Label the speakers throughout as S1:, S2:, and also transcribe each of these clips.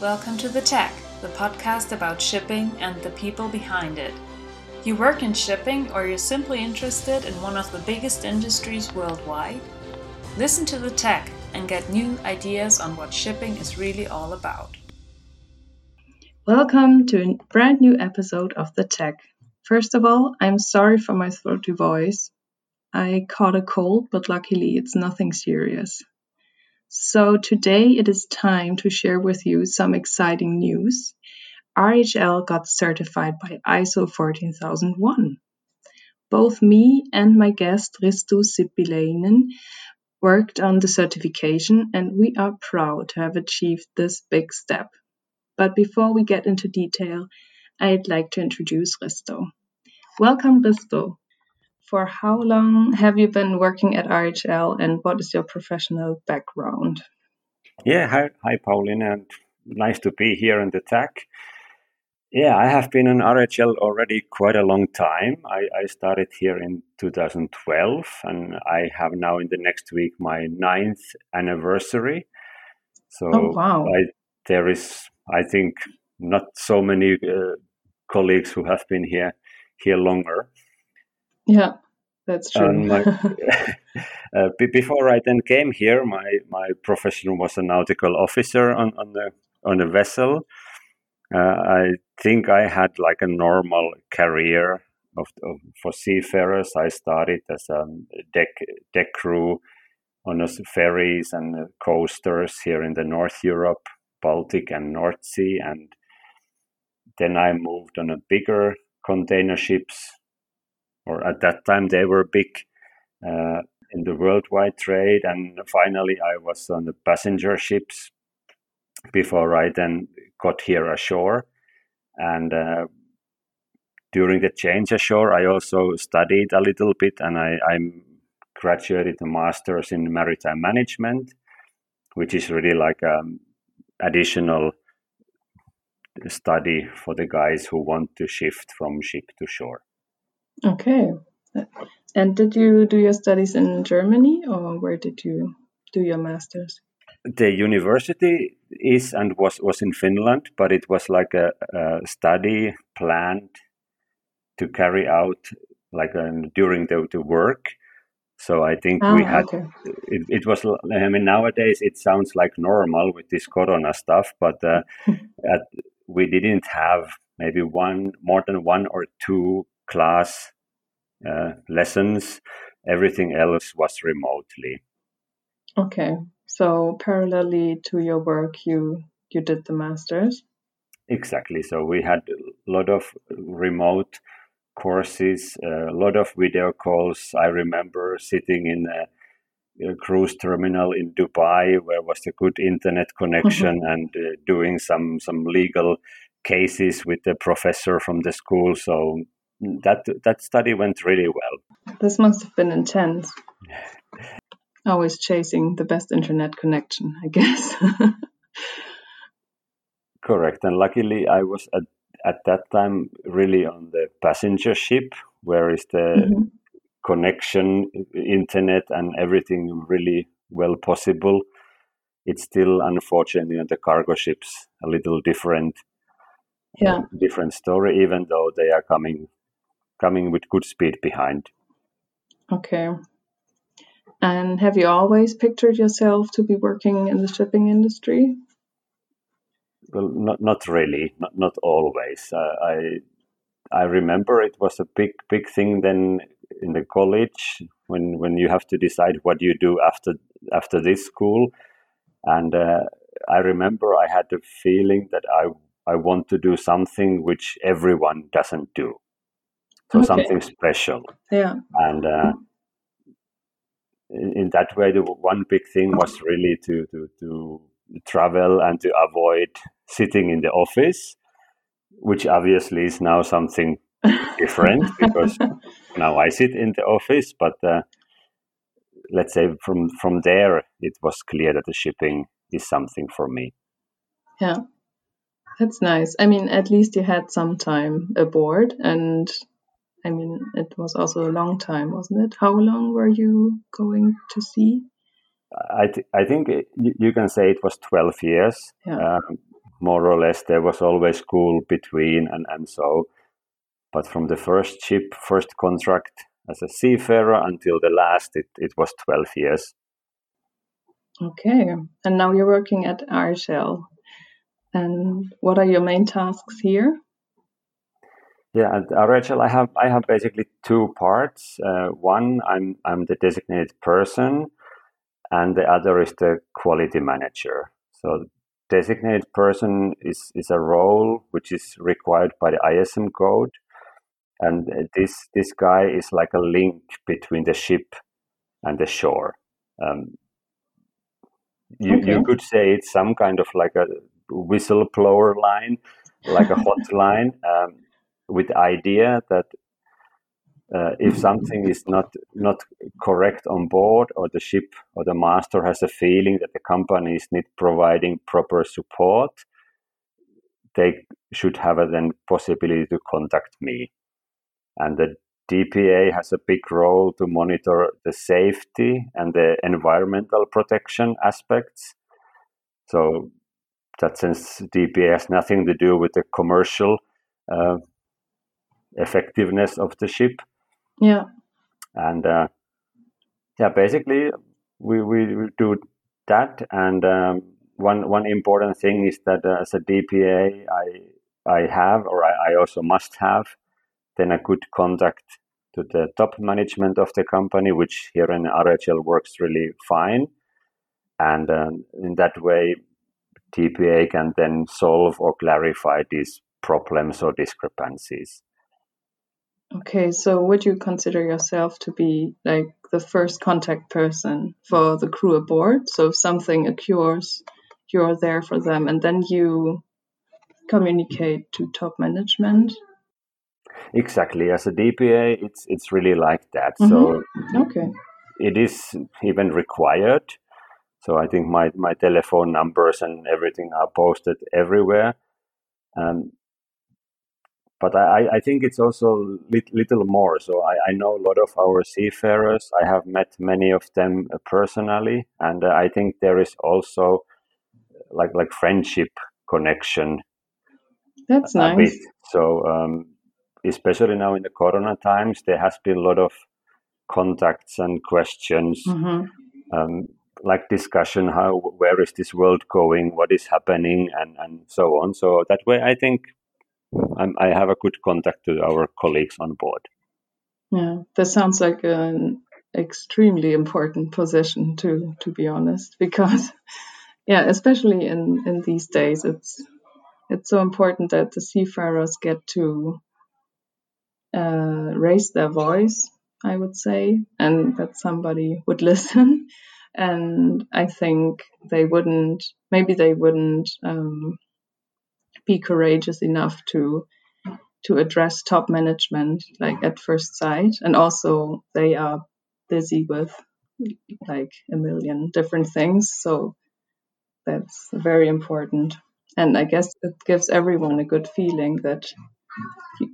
S1: Welcome to The Tech, the podcast about shipping and the people behind it. You work in shipping or you're simply interested in one of the biggest industries worldwide? Listen to The Tech and get new ideas on what shipping is really all about.
S2: Welcome to a brand new episode of The Tech. First of all, I'm sorry for my throaty voice. I caught a cold, but luckily it's nothing serious. So today it is time to share with you some exciting news. RHL got certified by ISO 14001. Both me and my guest Risto Sippiläinen worked on the certification and we are proud to have achieved this big step. But before we get into detail, I'd like to introduce Risto. Welcome, Risto. For how long have you been working at RHL and what is your professional background?
S3: Yeah, hi, hi Pauline, and nice to be here in the tech. Yeah, I have been in RHL already quite a long time. I, I started here in 2012, and I have now in the next week my ninth anniversary. So
S2: oh, wow.
S3: I, there is, I think, not so many uh, colleagues who have been here here longer.
S2: Yeah, that's true.
S3: my, uh, before I then came here, my, my profession was a nautical officer on, on the on a vessel. Uh, I think I had like a normal career of, of, for seafarers. I started as a deck deck crew on ferries and coasters here in the North Europe, Baltic, and North Sea, and then I moved on a bigger container ships or at that time they were big uh, in the worldwide trade. And finally, I was on the passenger ships before I then got here ashore. And uh, during the change ashore, I also studied a little bit, and I, I graduated a master's in maritime management, which is really like an additional study for the guys who want to shift from ship to shore.
S2: Okay. And did you do your studies in Germany or where did you do your master's?
S3: The university is and was, was in Finland, but it was like a, a study planned to carry out like um, during the, the work. So I think we ah, had okay. it, it, was. I mean, nowadays it sounds like normal with this Corona stuff, but uh, at, we didn't have maybe one more than one or two class uh, lessons. Everything else was remotely.
S2: Okay, so parallelly to your work, you you did the masters.
S3: Exactly. So we had a lot of remote courses, a lot of video calls. I remember sitting in a, a cruise terminal in Dubai where was a good internet connection mm-hmm. and uh, doing some some legal cases with the professor from the school. So that that study went really well.
S2: This must have been intense. Always chasing the best internet connection, I guess.
S3: Correct, and luckily I was at at that time really on the passenger ship, where is the mm-hmm. connection, internet, and everything really well possible. It's still unfortunately on the cargo ships a little different
S2: yeah.
S3: different story, even though they are coming coming with good speed behind.
S2: Okay. And have you always pictured yourself to be working in the shipping industry?
S3: Well, not not really, not not always. Uh, I I remember it was a big big thing then in the college when when you have to decide what you do after after this school, and uh, I remember I had the feeling that I I want to do something which everyone doesn't do so okay. something special.
S2: Yeah.
S3: And uh, in, in, that way, the one big thing was really to, to, to travel and to avoid sitting in the office, which obviously is now something different because now I sit in the office, but uh, let's say from from there it was clear that the shipping is something for me.
S2: Yeah. That's nice. I mean, at least you had some time aboard and I mean, it was also a long time, wasn't it? How long were you going to sea?
S3: I, th- I think it, you can say it was 12 years.
S2: Yeah.
S3: Um, more or less there was always school between and, and so but from the first ship first contract as a seafarer until the last it, it was 12 years
S2: okay and now you're working at RHL and what are your main tasks here
S3: yeah, at RHL, I have I have basically two parts. Uh, one, I'm I'm the designated person, and the other is the quality manager. So, designated person is is a role which is required by the ISM code, and this this guy is like a link between the ship and the shore. Um, you okay. you could say it's some kind of like a whistleblower line, like a hotline. Um, with the idea that uh, if something is not not correct on board or the ship or the master has a feeling that the company is not providing proper support they should have a then possibility to contact me. And the dpa has a big role to monitor the safety and the environmental protection aspects. So that sense dpa has nothing to do with the commercial uh, effectiveness of the ship.
S2: Yeah.
S3: And uh, yeah, basically we, we do that. And um, one one important thing is that uh, as a DPA, I I have or I, I, also must have then a good contact to the top management of the company, which here in RHL works really fine. And um, in that way, DPA can then solve or clarify these problems or discrepancies.
S2: Okay, so would you consider yourself to be like the first contact person for the crew aboard? So if something occurs, you're there for them, and then you communicate to top management.
S3: Exactly. As a DPA, it's it's really like that. Mm -hmm. So
S2: okay,
S3: it is even required. So I think my my telephone numbers and everything are posted everywhere. Um, but I, I think it's also lit, little more. So I, I know a lot of our seafarers. I have met many of them uh, personally, and uh, I think there is also like like friendship connection.
S2: That's nice. Bit.
S3: So um, especially now in the Corona times, there has been a lot of contacts and questions. Mm-hmm. Um, like discussion how where is this world going what is happening and and so on so that way i think I'm, i have a good contact to our colleagues on board.
S2: Yeah, that sounds like an extremely important position to to be honest, because yeah, especially in in these days, it's it's so important that the seafarers get to uh, raise their voice. I would say, and that somebody would listen. And I think they wouldn't. Maybe they wouldn't um, be courageous enough to to address top management like at first sight. And also they are busy with like a million different things. So that's very important. And i guess it gives everyone a good feeling that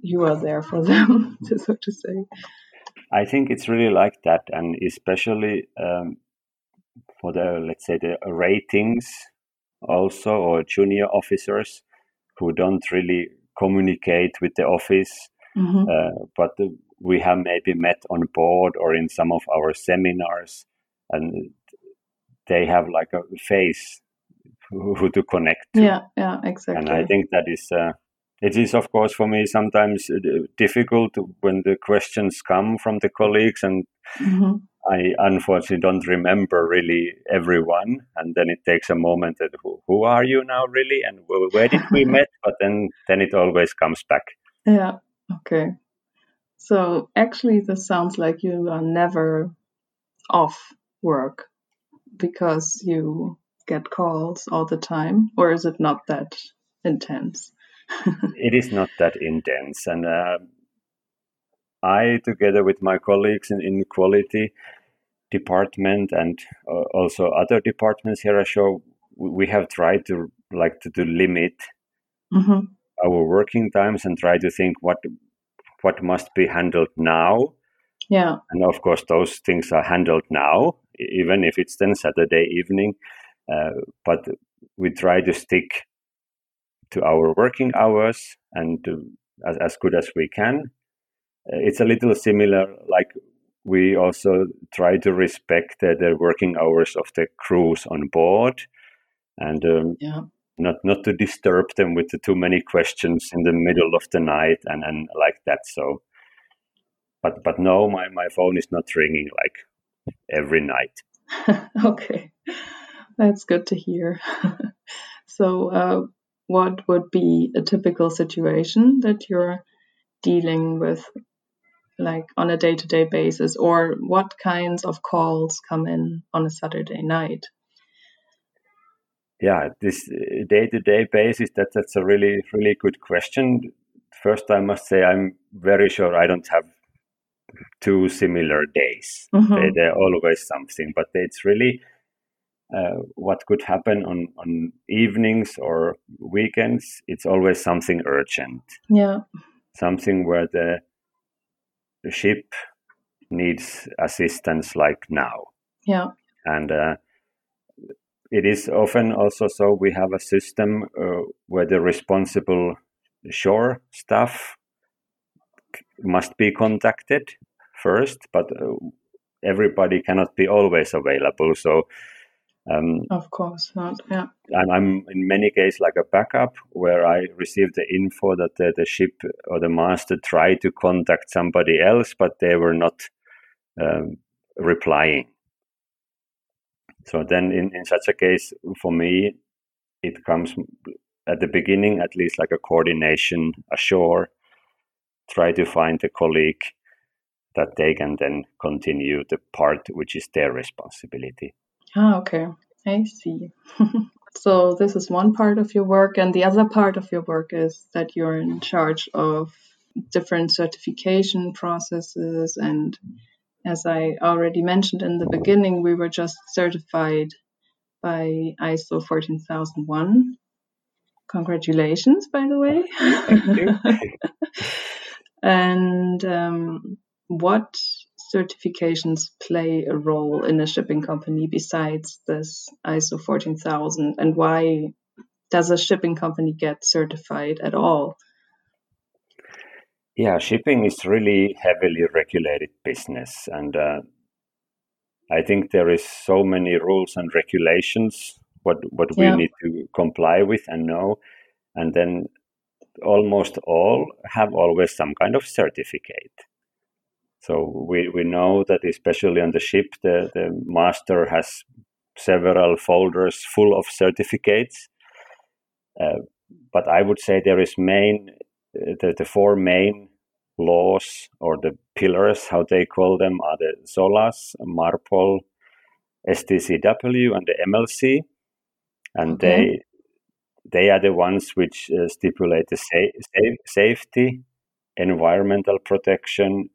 S2: you are there for them so to say.
S3: I think it's really like that. And especially um, for the let's say the ratings also or junior officers who don't really communicate with the office, mm-hmm. uh, but we have maybe met on board or in some of our seminars, and they have like a face who, who to connect to.
S2: Yeah, yeah, exactly.
S3: And I think that is. Uh, it is, of course, for me sometimes uh, difficult when the questions come from the colleagues, and mm-hmm. I unfortunately don't remember really everyone, and then it takes a moment that who, who are you now really, and where did we met? But then then it always comes back.
S2: Yeah. Okay. So actually, this sounds like you are never off work because you get calls all the time, or is it not that intense?
S3: it is not that intense, and. Uh, I, together with my colleagues in, in quality department and uh, also other departments here at Show, we have tried to like to, to limit mm-hmm. our working times and try to think what what must be handled now.
S2: Yeah,
S3: and of course those things are handled now, even if it's then Saturday evening. Uh, but we try to stick to our working hours and to, as, as good as we can. Uh, it's a little similar, like we also try to respect the, the working hours of the crews on board and um,
S2: Yeah.
S3: not not to disturb them with the too many questions in the middle of the night and, and like that so but but no my, my phone is not ringing like every night
S2: okay, that's good to hear. so, uh, what would be a typical situation that you're dealing with, like on a day to day basis, or what kinds of calls come in on a Saturday night?
S3: yeah this day to day basis that that's a really really good question first i must say i'm very sure i don't have two similar days
S2: Mhm.
S3: they, they're always something but it's really uh, what could happen on, on evenings or weekends it's always something urgent
S2: Yeah,
S3: something where the, the ship needs assistance like now.
S2: Yeah,
S3: and uh, it is often also so we have a system uh, where the responsible shore staff must be contacted first but uh, everybody cannot be always available. So um,
S2: of course not. Yeah,
S3: I'm, I'm in many cases like a backup where I receive the info that the, the ship or the master tried to contact somebody else, but they were not um, replying. So then, in, in such a case, for me, it comes at the beginning, at least like a coordination ashore, try to find a colleague that they can then continue the part which is their responsibility.
S2: Ah, okay. I see. so this is one part of your work, and the other part of your work is that you're in charge of different certification processes. And as I already mentioned in the beginning, we were just certified by ISO 14001. Congratulations, by the way.
S3: Thank you.
S2: and um, what certifications play a role in a shipping company besides this ISO 14000 and why does a shipping company get certified at all?
S3: Yeah, shipping is really heavily regulated business, and uh, I think there is so many rules and regulations what what we need to comply with and know, and then almost all have always some kind of certificate. So we, we know that especially on the ship, the, the master has several folders full of certificates. Uh, but I would say there is main uh, the, the four main laws or the pillars, how they call them, are the SOLAS, MARPOL, STCW, and the MLC, and
S2: Okay.
S3: they they are the ones which uh, stipulate the sa- sa- safety, environmental protection,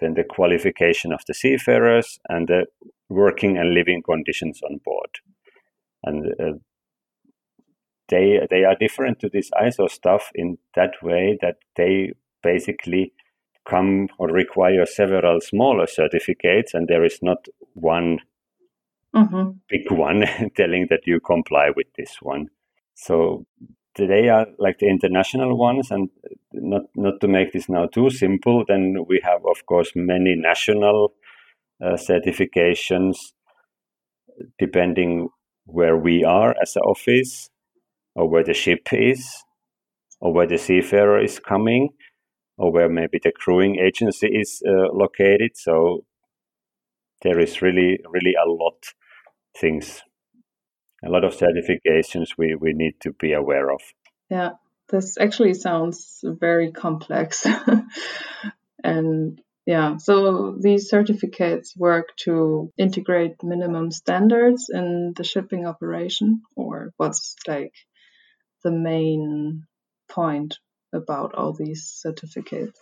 S3: then the qualification of the seafarers, and the working and living conditions on board. And uh, they they are different to this ISO stuff in that way that they basically come or require several smaller certificates, and there is not one
S2: hmm
S3: big one telling that you comply with this one. So they are like the international ones, and not not to make this now too simple. Then we have, of course, many national uh, certifications, depending where we are as an office, or where the ship is, or where the seafarer is coming, or where maybe the crewing agency is uh, located. So there is really, really a lot things, a lot of certifications we, we need to be aware of.
S2: Yeah, this actually sounds very complex. and yeah, so these certificates work to integrate minimum standards in the shipping operation, or what's like the main point about all these certificates?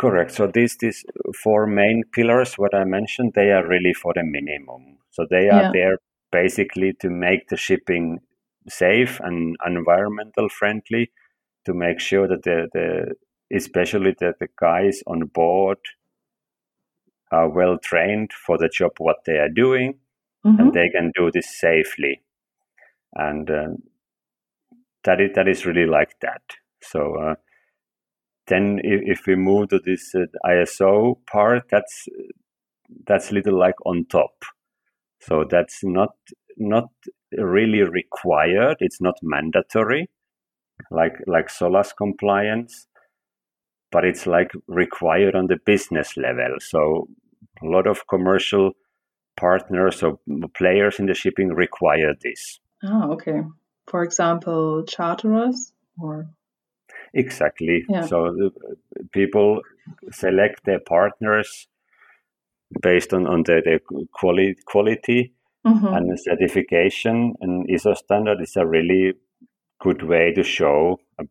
S3: Correct. So these these four main pillars, what I mentioned, they are really for the minimum. So they are
S2: Yeah.
S3: there basically to make the shipping safe and environmental friendly, to make sure that the, the especially that the guys on board are well trained for the job what they are doing
S2: Mhm.
S3: and they can do this safely. And um, that is that is really like that. So uh, then if, if, we move to this uh, ISO part, that's that's little like on top. So that's not not really required. It's not mandatory, like like SOLAS compliance, but it's like required on the business level. So a lot of commercial partners or players in the shipping require this.
S2: Oh, okay. For example, charterers or
S3: exactly. Yeah. So uh, people select their partners based on on the, the quality quality mm-hmm. and the certification. And ISO standard is a really good way to show a,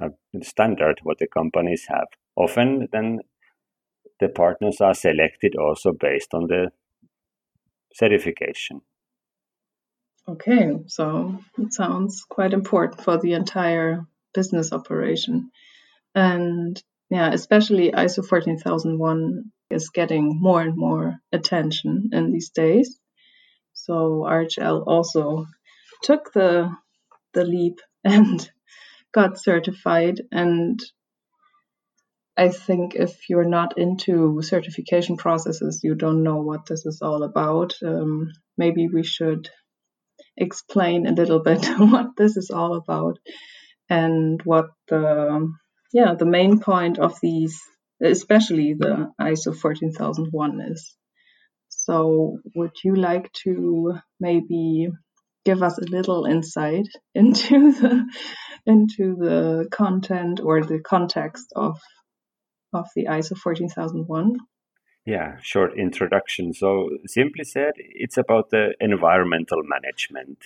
S3: a standard what the companies have. Often, then the partners are selected also based on the certification.
S2: Okay, so it sounds quite important for the entire business operation. And yeah, especially ISO 14001 is getting more and more attention in these days. So RHL also took the the leap and got certified and I think if you're not into certification processes, you don't know what this is all about. Um, maybe we should explain a little bit what this is all about and what the yeah the main point of these, especially the ISO 14001 is. So, would you like to maybe give us a little insight into the into the content or the context of of the ISO 14001?
S3: Yeah, short introduction. So, simply said, it's about the environmental management.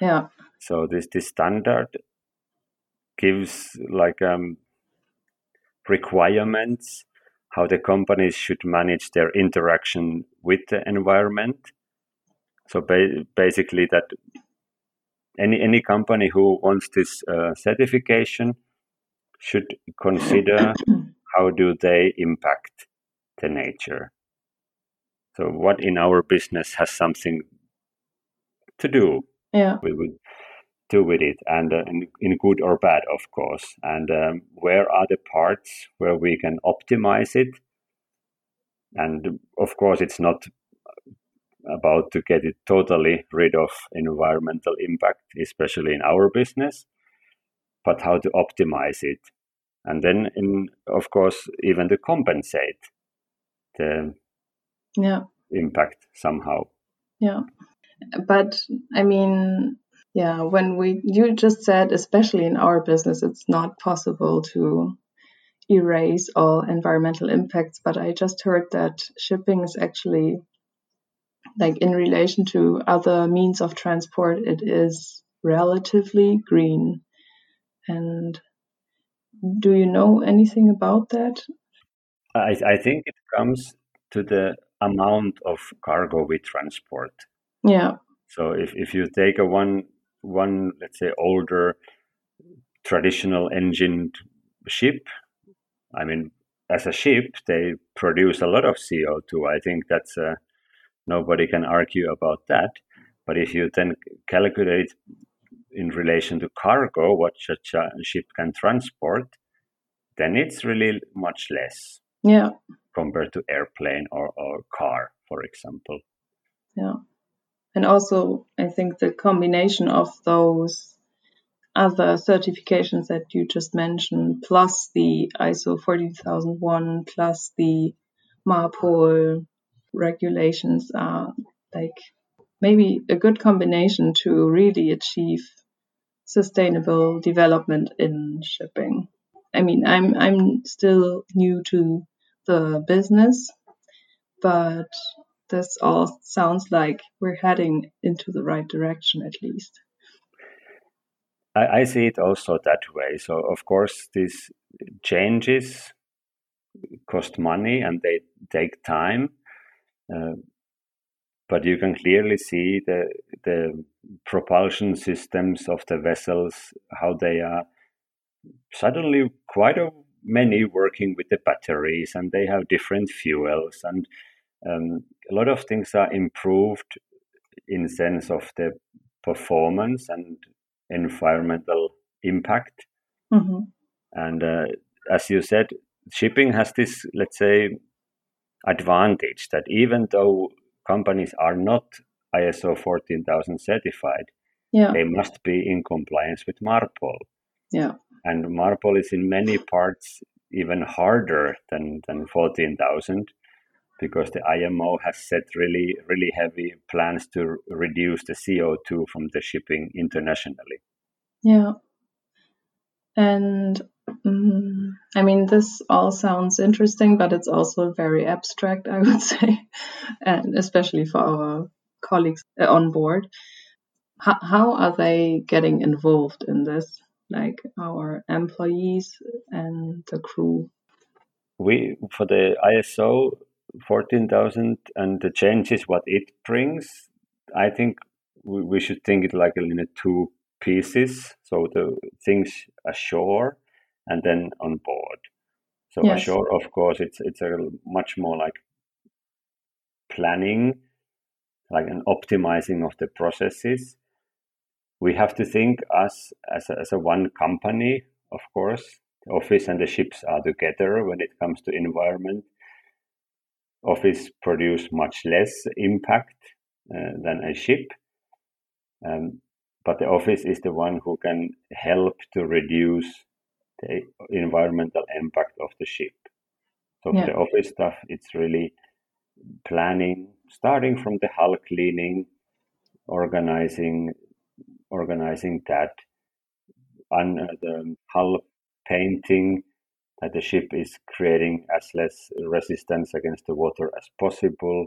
S2: Yeah.
S3: So, this, this standard gives like um, requirements how the companies should manage their interaction with the environment. So, ba- basically, that any any company who wants this uh, certification should consider how do they impact the nature? So, what in our business has something to do
S2: yeah.
S3: with, with do with it, and uh, in, in, good or bad, of course. And um, where are the parts where we can optimize it? And of course, it's not about to get it totally rid of environmental impact, especially in our business, but how to optimize it and then in of course even to compensate the
S2: yeah
S3: impact somehow
S2: yeah but i mean yeah when we you just said especially in our business it's not possible to erase all environmental impacts but i just heard that shipping is actually like in relation to other means of transport it is relatively green and do you know anything about that?
S3: I, I think it comes to the amount of cargo we transport.
S2: Yeah.
S3: So if, if you take a one one let's say older traditional engined ship, I mean as a ship they produce a lot of CO two. I think that's uh, nobody can argue about that. But if you then calculate in relation to cargo, what such a ship can transport, then it's really much less.
S2: Yeah.
S3: Compared to airplane or, or car, for example.
S2: Yeah. And also, I think the combination of those other certifications that you just mentioned, plus the ISO 14001, plus the MARPOL regulations are like maybe a good combination to really achieve sustainable development in shipping. I mean, I'm I'm still new to the business, but this all sounds like we're heading into the right direction at least.
S3: I, I see it also that way. So of course these changes cost money and they take time. Uh, but you can clearly see the the propulsion systems of the vessels how they are suddenly quite a many working with the batteries and they have different fuels and um, a lot of things are improved in sense of the performance and environmental impact.
S2: hmm
S3: And uh, as you said, shipping has this, let's say, advantage that even though companies are not ISO 14000 certified,
S2: Yeah.
S3: they must be in compliance with MARPOL.
S2: Yeah.
S3: And MARPOL is in many parts even harder than, than 14,000 because the IMO has set really, really heavy plans to reduce the CO2 from the shipping internationally.
S2: Yeah. And mm, I mean, this all sounds interesting, but it's also very abstract, I would say, and especially for our colleagues uh, on board. How, how are they getting involved in this? Like our employees and the crew?
S3: We, for the ISO 14,000 and the changes, what it brings, I think we, we should think it like in a two pieces. So the things ashore and then on board. So
S2: Yes.
S3: ashore, of course, it's it's a much more like planning, like an optimizing of the processes. We have to think us as a, as a one company, of course. The office and the ships are together when it comes to environment. Office produce much less impact uh, than a ship. Um, but the office is the one who can help to reduce the environmental impact of the ship. So for
S2: Yeah.
S3: the office stuff, it's really planning, starting from the hull cleaning, organizing, organizing that, and uh, the hull painting that the ship is creating as less resistance against the water as possible,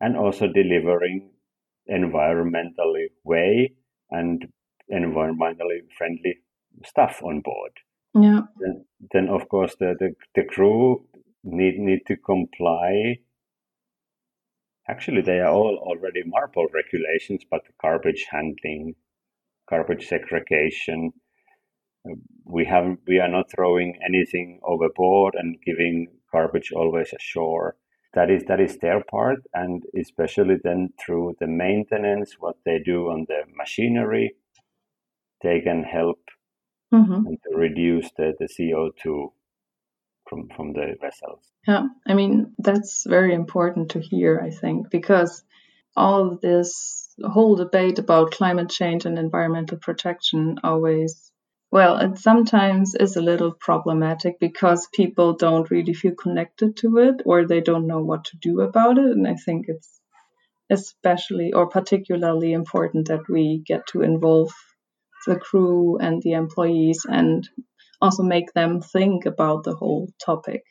S3: and also delivering environmentally way and environmentally friendly stuff on board.
S2: Yeah.
S3: Then, then of course the, the, the crew need need to comply. Actually, they are all already MARPOL regulations, but the garbage handling, garbage segregation. We have we are not throwing anything overboard and giving garbage always ashore. That is that is their part, and especially then through the maintenance, what they do on the machinery, they can help
S2: hmm
S3: and to reduce the, the CO2 from, from the vessels.
S2: Yeah, I mean, that's very important to hear, I think, because all this whole debate about climate change and environmental protection always, well, it sometimes is a little problematic because people don't really feel connected to it or they don't know what to do about it. And I think it's especially or particularly important that we get to involve the crew and the employees and also make them think about the whole topic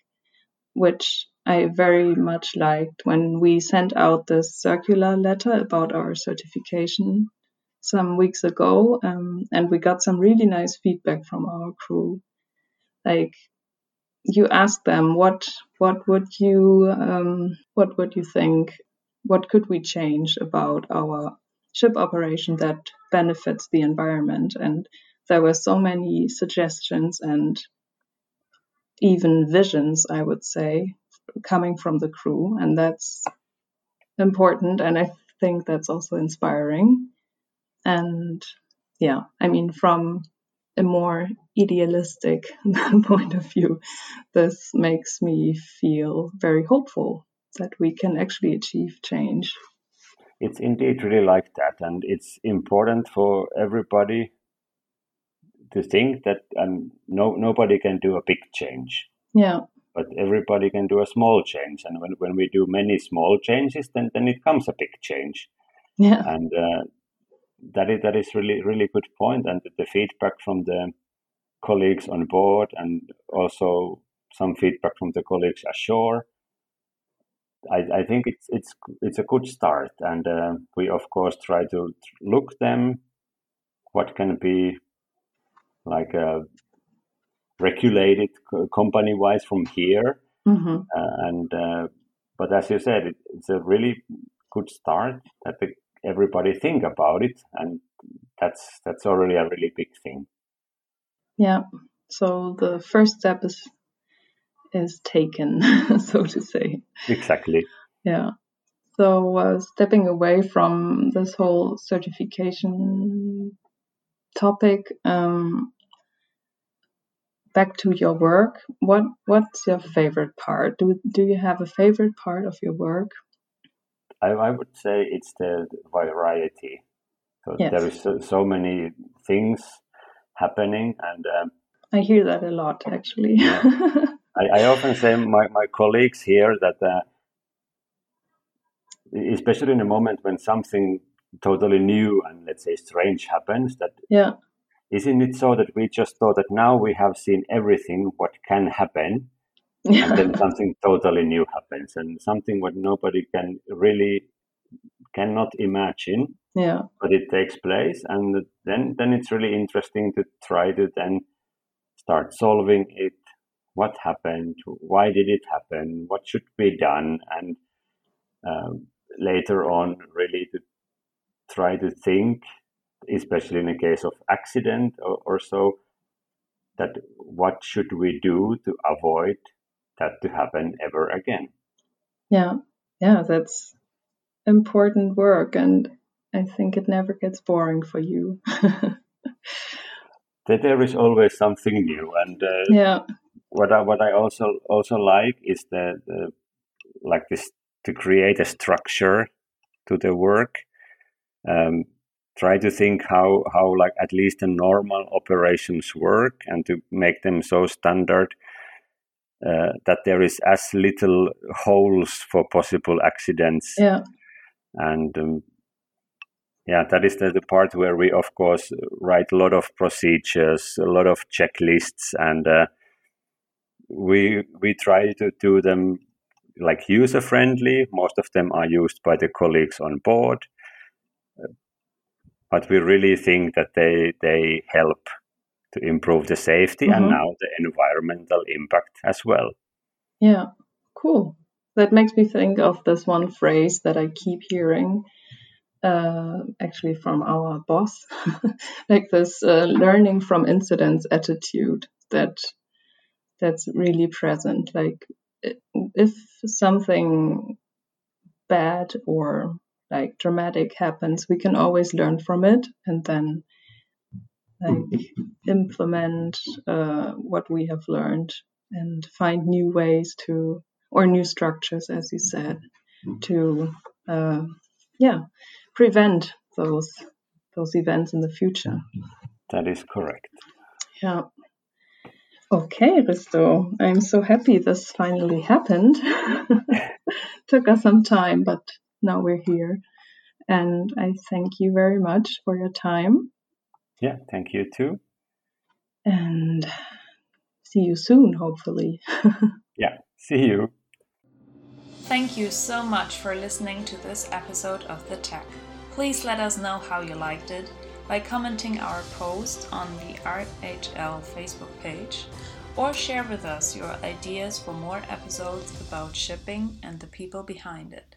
S2: which I very much liked when we sent out this circular letter about our certification some weeks ago, um, and we got some really nice feedback from our crew. Like you asked them, what what would you um, what would you think? What could we change about our ship operation that benefits the environment? And there were so many suggestions and even visions, I would say, coming from the crew. And that's important. And I think that's also inspiring. And yeah, I mean, from a more idealistic point of view, this makes me feel very hopeful that we can actually achieve change.
S3: It's indeed really like that, and it's important for everybody to think that um, no nobody can do a big change,
S2: Yeah,
S3: but everybody can do a small change. And when, when we do many small changes, then then it comes a big change.
S2: yeah,
S3: And uh, that is that is really really good. And the feedback from the colleagues on board, and also some feedback from the colleagues ashore. I, I think it's it's it's a good start, and uh, we of course try to look them what can be like uh, regulated company wise from here,
S2: hmm
S3: uh, and uh, but as you said, it, it's a really good start that the, everybody think about it, and that's that's already a really big thing.
S2: yeah. So the first step is is taken, so to say.
S3: Exactly.
S2: Yeah. So uh, stepping away from this whole certification topic, um, back to your work. What what's your favorite part? Do do you have a favorite part of your work?
S3: I, I would say it's the variety. So
S2: Yes.
S3: there is so, so many things happening, and um,
S2: I hear that a lot, actually.
S3: I, I often say my, my colleagues here that uh, especially in a moment when something totally new and let's say strange happens that
S2: yeah,
S3: isn't it so that we just thought that now we have seen everything what can happen and then something totally new happens and something what nobody can really cannot imagine.
S2: Yeah,
S3: but it takes place and then then it's really interesting to try to then start solving it. What happened? Why did it happen? What should be done? And um, later on really to try to think especially in a case of accident or, or so that what should we do to avoid that to happen ever again
S2: yeah, yeah. That's important work, and I think it never gets boring for you.
S3: that there is always something new and uh,
S2: yeah,
S3: what I what I also also like is that the like this to create a structure to the work. Um, try to think how how like at least the normal operations work and to make them so standard uh, that there is as little holes for possible accidents.
S2: Yeah,
S3: and um, yeah that is the, the part where we of course write a lot of procedures a lot of checklists and uh, we we try to do them like user friendly most of them are used by the colleagues on board. But we really think that they they help to improve the safety and
S2: Mhm.
S3: now the environmental impact as well
S2: yeah. Cool. That makes me think of this one phrase that I keep hearing, uh, actually from our boss, like this uh, learning from incidents attitude that that's really present. Like if something bad or like dramatic happens, we can always learn from it and then like implement uh, what we have learned and find new ways to or new structures, as you said, to uh, yeah prevent those those events in the future.
S3: that is correct
S2: Yeah. Okay, Risto, I'm so happy this finally happened. Took us some time, but now we're here. And I thank you very much for your time
S3: yeah thank you too
S2: and see you soon, hopefully.
S3: yeah see you
S1: Thank you so much for listening to this episode of The Tech. Please let us know how you liked it by commenting our post on the RHL Facebook page or share with us your ideas for more episodes about shipping and the people behind it.